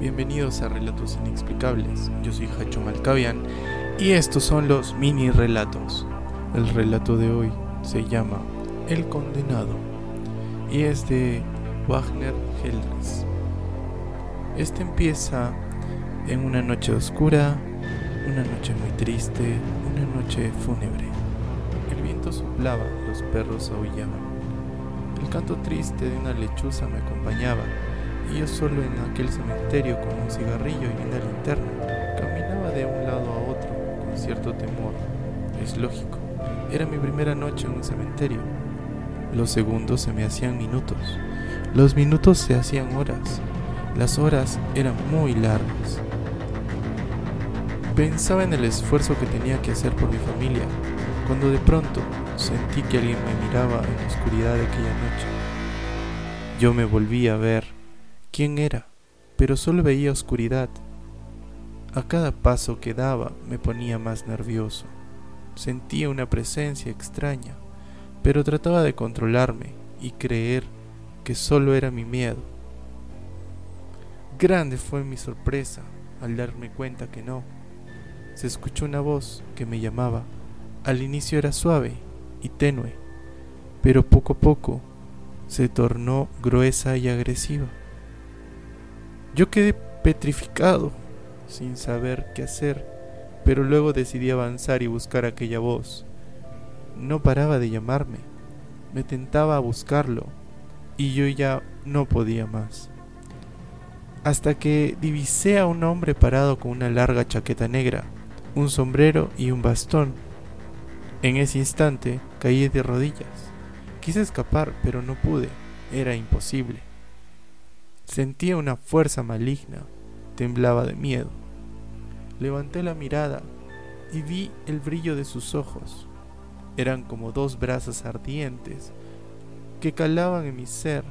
Bienvenidos a Relatos Inexplicables. Yo soy Hacho Malcavian y estos son los mini relatos. El relato de hoy se llama El Condenado y es de Wagner Heldres. Este empieza en una noche oscura, una noche muy triste, una noche fúnebre. El viento soplaba, los perros aullaban. El canto triste de una lechuza me acompañaba y yo solo en aquel cementerio con un cigarrillo y una linterna caminaba de un lado a otro con cierto temor. Es lógico, era mi primera noche en un cementerio. Los segundos se me hacían minutos, los minutos se hacían horas, las horas eran muy largas. Pensaba en el esfuerzo que tenía que hacer por mi familia, cuando de pronto sentí que alguien me miraba en la oscuridad de aquella noche. Yo me volví a ver quién era, pero solo veía oscuridad. A cada paso que daba me ponía más nervioso. Sentía una presencia extraña, pero trataba de controlarme y creer que solo era mi miedo. Grande fue mi sorpresa al darme cuenta que no. Se escuchó una voz que me llamaba. Al inicio era suave y tenue, pero poco a poco se tornó gruesa y agresiva. Yo quedé petrificado, sin saber qué hacer, pero luego decidí avanzar y buscar aquella voz. No paraba de llamarme, me tentaba a buscarlo, y yo ya no podía más. Hasta que divisé a un hombre parado con una larga chaqueta negra, un sombrero y un bastón. En ese instante caí de rodillas. Quise escapar, pero no pude. Era imposible. Sentía una fuerza maligna. Temblaba de miedo. Levanté la mirada y vi el brillo de sus ojos. Eran como dos brasas ardientes que calaban en mi ser.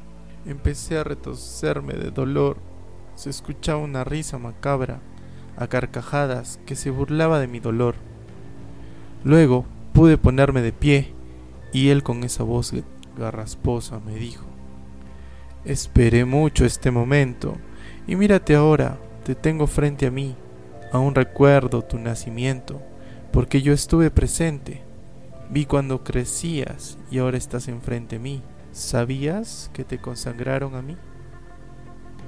Empecé a retorcerme de dolor. Se escuchaba una risa macabra, a carcajadas, que se burlaba de mi dolor. Luego pude ponerme de pie y él con esa voz garrasposa me dijo, Esperé mucho este momento y mírate ahora, te tengo frente a mí, aún recuerdo tu nacimiento, porque yo estuve presente, vi cuando crecías y ahora estás enfrente a mí. ¿Sabías que te consagraron a mí?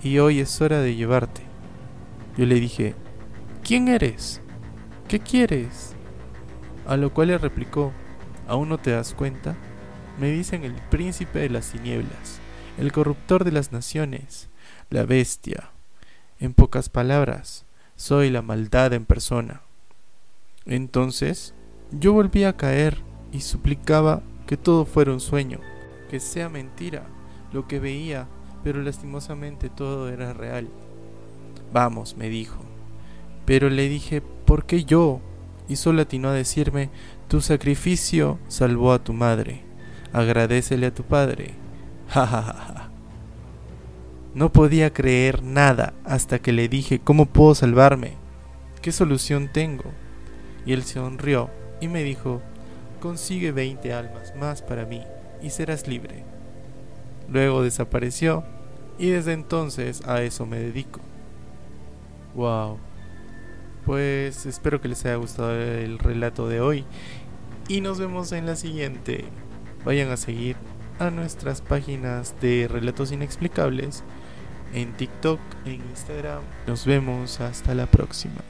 Y hoy es hora de llevarte. Yo le dije, ¿quién eres? ¿Qué quieres? A lo cual le replicó, ¿aún no te das cuenta? Me dicen el príncipe de las tinieblas, el corruptor de las naciones, la bestia. En pocas palabras, soy la maldad en persona. Entonces, yo volví a caer y suplicaba que todo fuera un sueño, que sea mentira lo que veía, pero lastimosamente todo era real. Vamos, me dijo. Pero le dije, ¿por qué yo? y solo atinó a decirme, tu sacrificio salvó a tu madre, agradecele a tu padre. No podía creer nada hasta que le dije, ¿cómo puedo salvarme? ¿Qué solución tengo? Y él sonrió y me dijo, consigue 20 almas más para mí y serás libre. Luego desapareció y desde entonces a eso me dedico. Wow. Pues espero que les haya gustado el relato de hoy y nos vemos en la siguiente. Vayan a seguir a nuestras páginas de relatos inexplicables en TikTok, en Instagram. Nos vemos hasta la próxima.